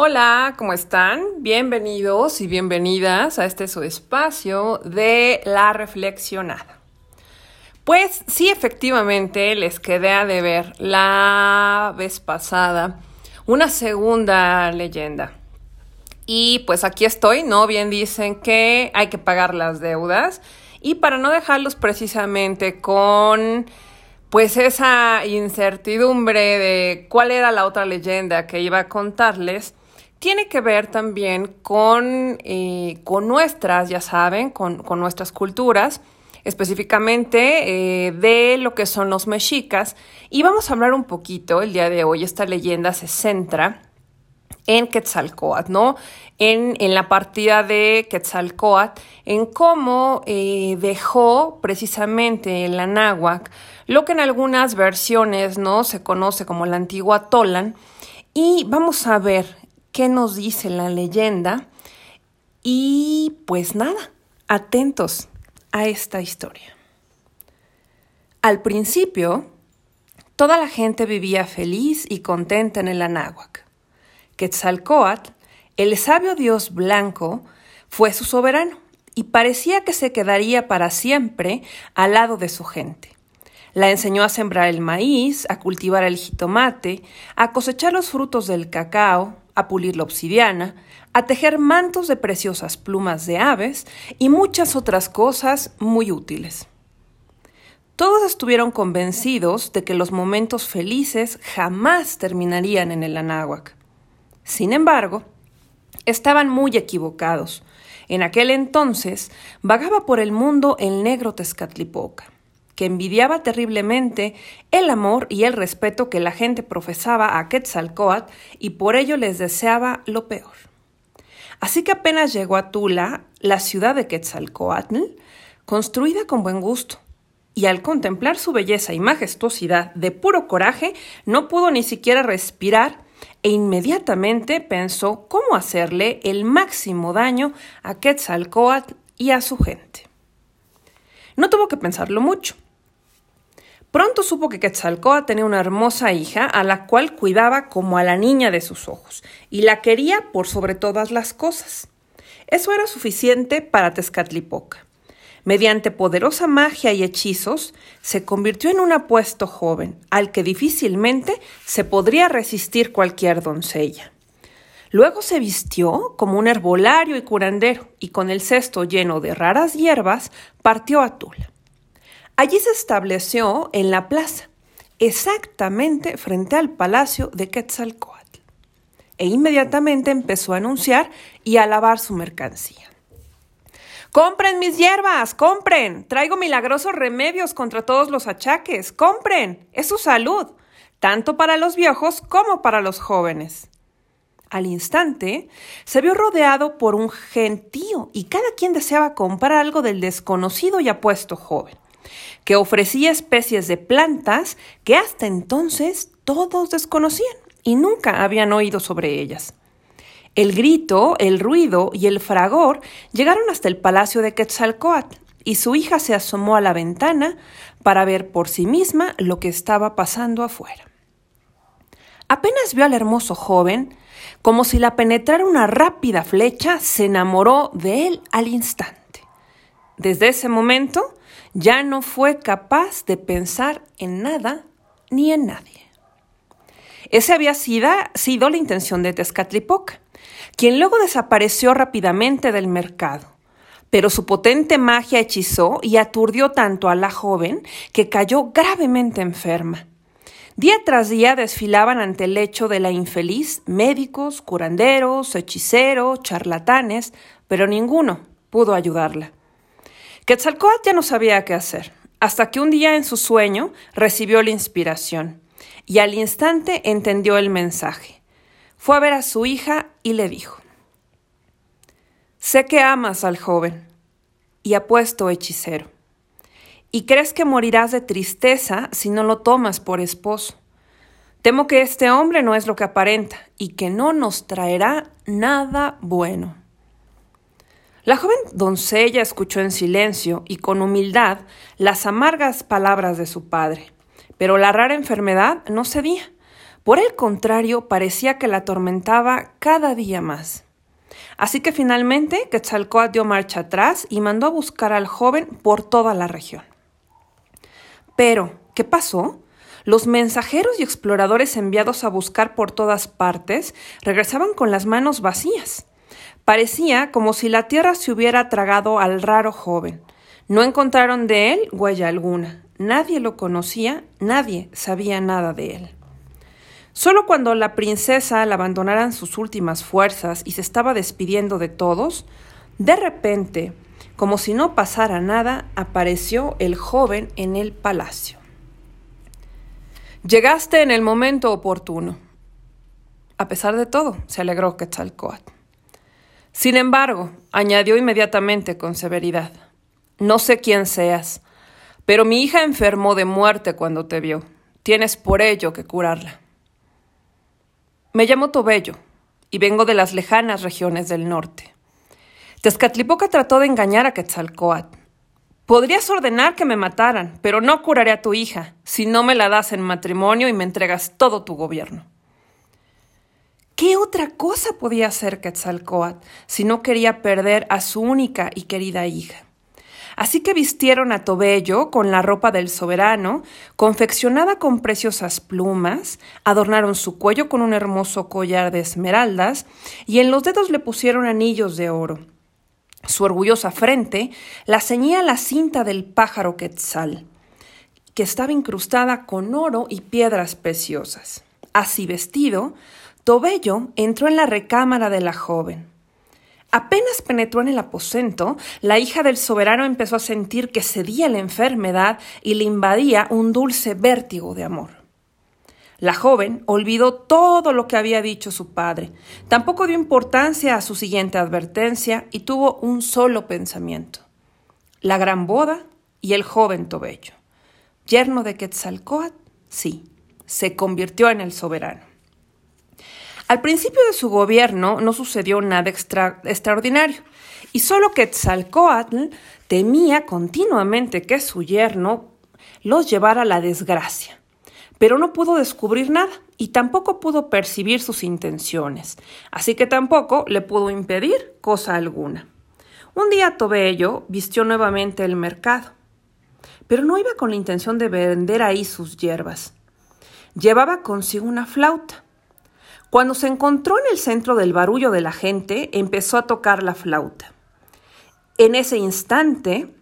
Hola, ¿cómo están? Bienvenidos y bienvenidas a este su espacio de la reflexionada. Pues sí, efectivamente, les quedé a deber la vez pasada una segunda leyenda. Y pues aquí estoy, ¿no? Bien dicen que hay que pagar las deudas. Y para no dejarlos precisamente con pues esa incertidumbre de cuál era la otra leyenda que iba a contarles, tiene que ver también con, eh, con nuestras, ya saben, con, nuestras culturas, específicamente eh, de lo que son los mexicas. Y vamos a hablar un poquito el día de hoy. Esta leyenda se centra en Quetzalcoatl, ¿no? En, en, la partida de Quetzalcoatl, en cómo eh, dejó precisamente el Anáhuac, lo que en algunas versiones, ¿no? Se conoce como la antigua Tolan. Y vamos a ver qué nos dice la leyenda. Y pues nada, atentos a esta historia. Al principio, toda la gente vivía feliz y contenta en el Anáhuac. Quetzalcoatl, el sabio dios blanco, fue su soberano y parecía que se quedaría para siempre al lado de su gente. La enseñó a sembrar el maíz, a cultivar el jitomate, a cosechar los frutos del cacao, a pulir la obsidiana, a tejer mantos de preciosas plumas de aves y muchas otras cosas muy útiles. Todos estuvieron convencidos de que los momentos felices jamás terminarían en el Anáhuac. Sin embargo, estaban muy equivocados. En aquel entonces vagaba por el mundo el negro Tezcatlipoca que envidiaba terriblemente el amor y el respeto que la gente profesaba a Quetzalcoatl y por ello les deseaba lo peor. Así que apenas llegó a Tula, la ciudad de Quetzalcoatl, construida con buen gusto, y al contemplar su belleza y majestuosidad de puro coraje, no pudo ni siquiera respirar e inmediatamente pensó cómo hacerle el máximo daño a Quetzalcoatl y a su gente. No tuvo que pensarlo mucho. Pronto supo que Quetzalcoatl tenía una hermosa hija a la cual cuidaba como a la niña de sus ojos y la quería por sobre todas las cosas. Eso era suficiente para Tezcatlipoca. Mediante poderosa magia y hechizos, se convirtió en un apuesto joven, al que difícilmente se podría resistir cualquier doncella. Luego se vistió como un herbolario y curandero, y con el cesto lleno de raras hierbas partió a Tula. Allí se estableció en la plaza, exactamente frente al palacio de Quetzalcoatl, e inmediatamente empezó a anunciar y a lavar su mercancía. Compren mis hierbas, compren. Traigo milagrosos remedios contra todos los achaques. Compren. Es su salud, tanto para los viejos como para los jóvenes. Al instante, se vio rodeado por un gentío y cada quien deseaba comprar algo del desconocido y apuesto joven que ofrecía especies de plantas que hasta entonces todos desconocían y nunca habían oído sobre ellas. El grito, el ruido y el fragor llegaron hasta el palacio de Quetzalcoatl, y su hija se asomó a la ventana para ver por sí misma lo que estaba pasando afuera. Apenas vio al hermoso joven, como si la penetrara una rápida flecha, se enamoró de él al instante. Desde ese momento ya no fue capaz de pensar en nada ni en nadie. Esa había sido, la intención de Tezcatlipoca, quien luego desapareció rápidamente del mercado. Pero su potente magia hechizó y aturdió tanto a la joven que cayó gravemente enferma. Día tras día desfilaban ante el lecho de la infeliz médicos, curanderos, hechiceros, charlatanes, pero ninguno pudo ayudarla. Quetzalcoatl ya no sabía qué hacer, hasta que un día en su sueño recibió la inspiración y al instante entendió el mensaje. Fue a ver a su hija y le dijo, Sé que amas al joven y apuesto hechicero, y crees que morirás de tristeza si no lo tomas por esposo. Temo que este hombre no es lo que aparenta y que no nos traerá nada bueno. La joven doncella escuchó en silencio y con humildad las amargas palabras de su padre, pero la rara enfermedad no cedía, Por el contrario, parecía que la atormentaba cada día más. Así que finalmente Quetzalcoatl dio marcha atrás y mandó a buscar al joven por toda la región. Pero, ¿qué pasó? Los mensajeros y exploradores enviados a buscar por todas partes regresaban con las manos vacías. Parecía como si la tierra se hubiera tragado al raro joven. No encontraron de él huella alguna. Nadie lo conocía, nadie sabía nada de él. Solo cuando la princesa la abandonaran sus últimas fuerzas y se estaba despidiendo de todos, de repente, como si no pasara nada, apareció el joven en el palacio. Llegaste en el momento oportuno. A pesar de todo, se alegró Quetzalcoatl. Sin embargo, añadió inmediatamente con severidad, no sé quién seas, pero mi hija enfermó de muerte cuando te vio. Tienes por ello que curarla. Me llamo Tobello y vengo de las lejanas regiones del norte. Tezcatlipoca trató de engañar a Quetzalcoatl. Podrías ordenar que me mataran, pero no curaré a tu hija si no me la das en matrimonio y me entregas todo tu gobierno. ¿Qué otra cosa podía hacer Quetzalcoatl si no quería perder a su única y querida hija? Así que vistieron a Tobello con la ropa del soberano, confeccionada con preciosas plumas, adornaron su cuello con un hermoso collar de esmeraldas y en los dedos le pusieron anillos de oro. Su orgullosa frente la ceñía la cinta del pájaro quetzal, que estaba incrustada con oro y piedras preciosas. Así vestido, Tobello entró en la recámara de la joven. Apenas penetró en el aposento, la hija del soberano empezó a sentir que cedía la enfermedad y le invadía un dulce vértigo de amor. La joven olvidó todo lo que había dicho su padre, tampoco dio importancia a su siguiente advertencia y tuvo un solo pensamiento. La gran boda y el joven Tobello. Yerno de Quetzalcoatl, sí, se convirtió en el soberano. Al principio de su gobierno no sucedió nada extraordinario, y solo Quetzalcoatl temía continuamente que su yerno los llevara a la desgracia. Pero no pudo descubrir nada y tampoco pudo percibir sus intenciones, así que tampoco le pudo impedir cosa alguna. Un día Tobello vistió nuevamente el mercado, pero no iba con la intención de vender ahí sus hierbas. Llevaba consigo una flauta cuando se encontró en el centro del barullo de la gente, empezó a tocar la flauta. En ese instante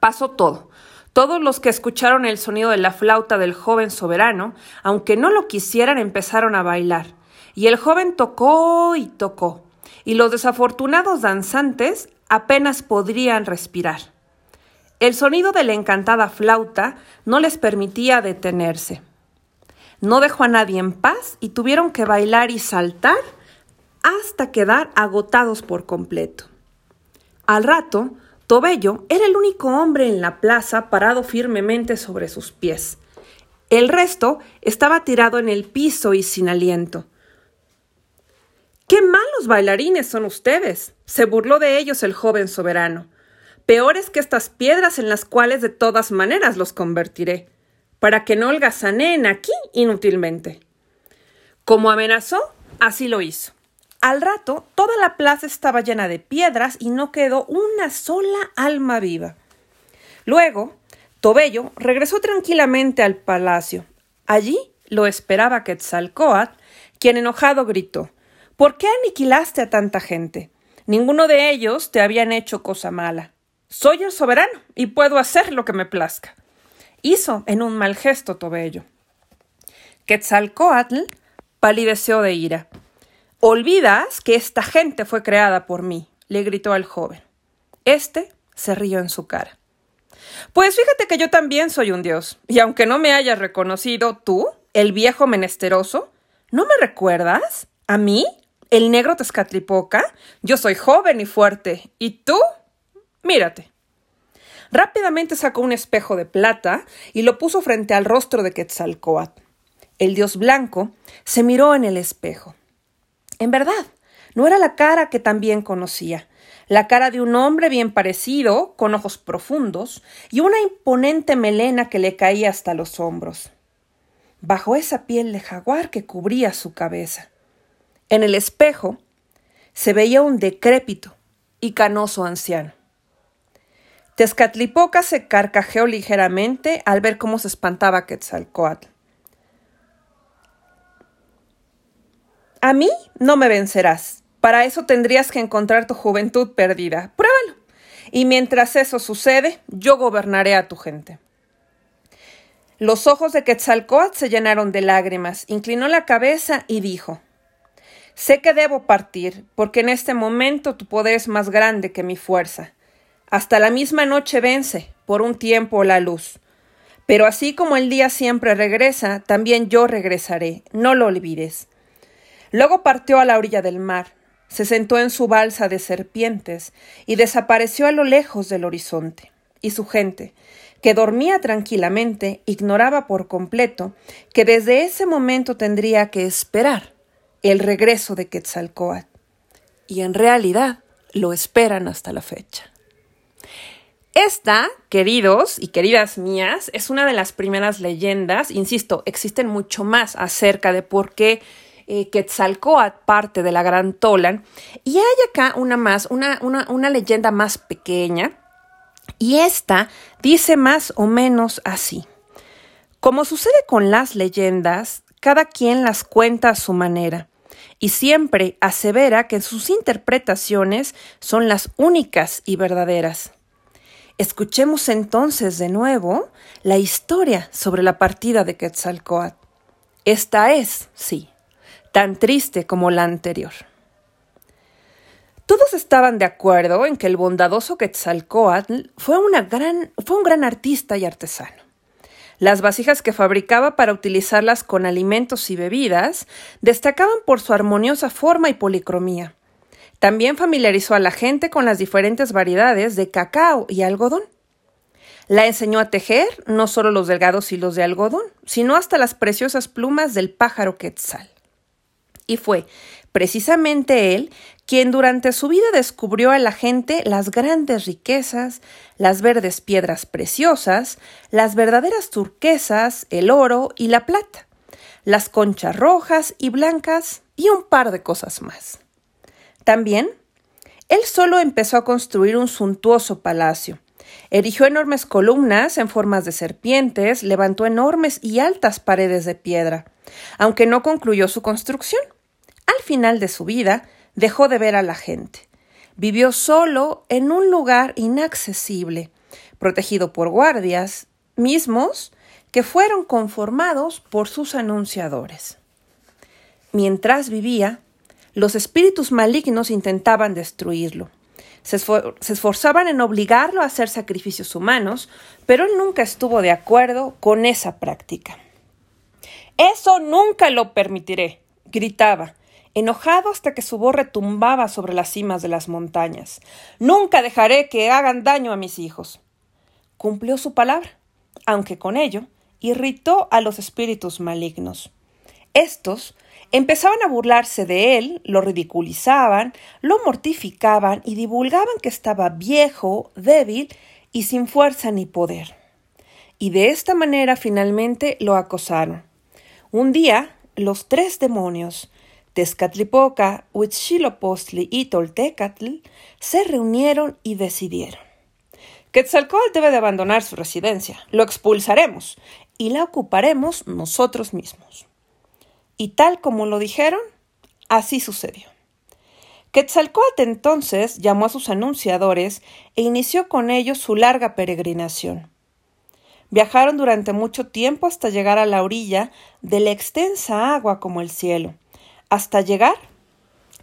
pasó todo. Todos los que escucharon el sonido de la flauta del joven soberano, aunque no lo quisieran, empezaron a bailar. Y el joven tocó y tocó, y los desafortunados danzantes apenas podrían respirar. El sonido de la encantada flauta no les permitía detenerse. No dejó a nadie en paz y tuvieron que bailar y saltar hasta quedar agotados por completo. Al rato, Tobello era el único hombre en la plaza parado firmemente sobre sus pies. El resto estaba tirado en el piso y sin aliento. ¡Qué malos bailarines son ustedes! se burló de ellos el joven soberano. Peores que estas piedras en las cuales de todas maneras los convertiré para que no holgazaneen aquí inútilmente. Como amenazó, así lo hizo. Al rato, toda la plaza estaba llena de piedras y no quedó una sola alma viva. Luego, Tobello regresó tranquilamente al palacio. Allí lo esperaba Quetzalcoatl, quien enojado gritó: ¿Por qué aniquilaste a tanta gente? Ninguno de ellos te habían hecho cosa mala. Soy el soberano y puedo hacer lo que me plazca hizo en un mal gesto Tobello. Quetzalcoatl palideció de ira. Olvidas que esta gente fue creada por mí, le gritó al joven. Este se rió en su cara. Pues fíjate que yo también soy un dios, y aunque no me hayas reconocido tú, el viejo menesteroso, ¿no me recuerdas? ¿A mí? ¿El negro Tezcatlipoca? Yo soy joven y fuerte, ¿y tú? Mírate. Rápidamente sacó un espejo de plata y lo puso frente al rostro de Quetzalcoatl. El dios blanco se miró en el espejo. En verdad, no era la cara que también conocía, la cara de un hombre bien parecido, con ojos profundos y una imponente melena que le caía hasta los hombros. bajo esa piel de jaguar que cubría su cabeza. En el espejo se veía un decrépito y canoso anciano. Tezcatlipoca se carcajeó ligeramente al ver cómo se espantaba Quetzalcoatl. A mí no me vencerás. Para eso tendrías que encontrar tu juventud perdida. Pruébalo. Y mientras eso sucede, yo gobernaré a tu gente. Los ojos de Quetzalcoatl se llenaron de lágrimas, inclinó la cabeza y dijo: Sé que debo partir, porque en este momento tu poder es más grande que mi fuerza. Hasta la misma noche vence, por un tiempo, la luz. Pero así como el día siempre regresa, también yo regresaré, no lo olvides. Luego partió a la orilla del mar, se sentó en su balsa de serpientes y desapareció a lo lejos del horizonte. Y su gente, que dormía tranquilamente, ignoraba por completo que desde ese momento tendría que esperar el regreso de Quetzalcoatl. Y en realidad lo esperan hasta la fecha. Esta, queridos y queridas mías, es una de las primeras leyendas, insisto, existen mucho más acerca de por qué eh, Quetzalcoatl parte de la Gran Tolan. Y hay acá una más, una, una, una leyenda más pequeña, y esta dice más o menos así. Como sucede con las leyendas, cada quien las cuenta a su manera y siempre asevera que sus interpretaciones son las únicas y verdaderas. Escuchemos entonces de nuevo la historia sobre la partida de Quetzalcoatl. Esta es, sí, tan triste como la anterior. Todos estaban de acuerdo en que el bondadoso Quetzalcoatl fue, fue un gran artista y artesano. Las vasijas que fabricaba para utilizarlas con alimentos y bebidas destacaban por su armoniosa forma y policromía. También familiarizó a la gente con las diferentes variedades de cacao y algodón. La enseñó a tejer no solo los delgados hilos de algodón, sino hasta las preciosas plumas del pájaro quetzal. Y fue precisamente él quien durante su vida descubrió a la gente las grandes riquezas, las verdes piedras preciosas, las verdaderas turquesas, el oro y la plata, las conchas rojas y blancas y un par de cosas más. También, él solo empezó a construir un suntuoso palacio. Erigió enormes columnas en formas de serpientes, levantó enormes y altas paredes de piedra, aunque no concluyó su construcción. Al final de su vida, dejó de ver a la gente. Vivió solo en un lugar inaccesible, protegido por guardias, mismos que fueron conformados por sus anunciadores. Mientras vivía, los espíritus malignos intentaban destruirlo. Se, esforzaban en obligarlo a hacer sacrificios humanos, pero él nunca estuvo de acuerdo con esa práctica. Eso nunca lo permitiré, gritaba, enojado hasta que su voz retumbaba sobre las cimas de las montañas. Nunca dejaré que hagan daño a mis hijos. Cumplió su palabra, aunque con ello irritó a los espíritus malignos. Estos empezaban a burlarse de él, lo ridiculizaban, lo mortificaban y divulgaban que estaba viejo, débil y sin fuerza ni poder. Y de esta manera finalmente lo acosaron. Un día, los tres demonios, Tezcatlipoca, Huitzilopochtli y Toltecatl se reunieron y decidieron. Quetzalcóatl debe de abandonar su residencia, lo expulsaremos y la ocuparemos nosotros mismos. Y tal como lo dijeron, así sucedió. Quetzalcóatl entonces llamó a sus anunciadores e inició con ellos su larga peregrinación. Viajaron durante mucho tiempo hasta llegar a la orilla de la extensa agua como el cielo, hasta llegar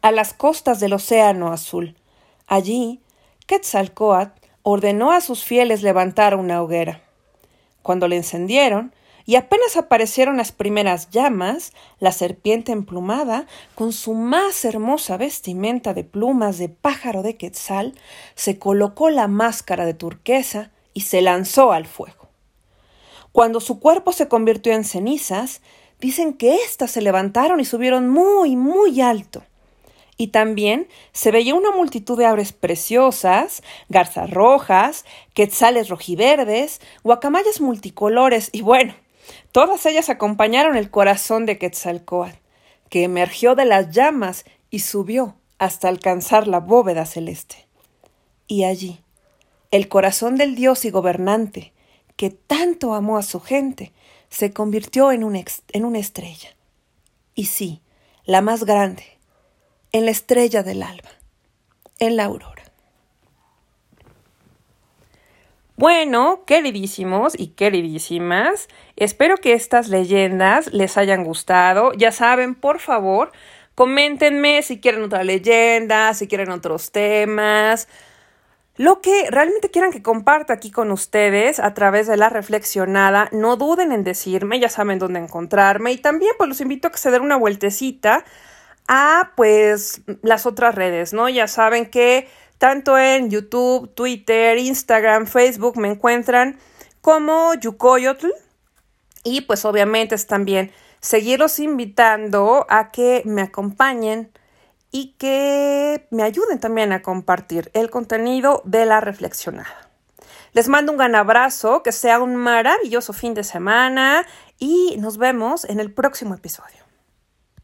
a las costas del Océano Azul. Allí, Quetzalcoatl ordenó a sus fieles levantar una hoguera. Cuando la encendieron, y apenas aparecieron las primeras llamas, la serpiente emplumada, con su más hermosa vestimenta de plumas de pájaro de quetzal, se colocó la máscara de turquesa y se lanzó al fuego. Cuando su cuerpo se convirtió en cenizas, dicen que éstas se levantaron y subieron muy, muy alto. Y también se veía una multitud de aves preciosas, garzas rojas, quetzales rojiverdes, guacamayas multicolores y bueno, Todas ellas acompañaron el corazón de Quetzalcoatl, que emergió de las llamas y subió hasta alcanzar la bóveda celeste. Y allí, el corazón del dios y gobernante, que tanto amó a su gente, se convirtió en, una estrella. Y sí, la más grande, en la estrella del alba, en la aurora. Bueno, queridísimos y queridísimas, espero que estas leyendas les hayan gustado. Ya saben, por favor, coméntenme si quieren otra leyenda, si quieren otros temas, lo que realmente quieran que comparta aquí con ustedes a través de la reflexionada, no duden en decirme, ya saben dónde encontrarme y también pues los invito a que se den una vueltecita a pues las otras redes, ¿no? Ya saben que tanto en YouTube, Twitter, Instagram, Facebook me encuentran como Yukoyotl. Y pues obviamente es también seguirlos invitando a que me acompañen y que me ayuden también a compartir el contenido de la reflexionada. Les mando un gran abrazo, que sea un maravilloso fin de semana y nos vemos en el próximo episodio.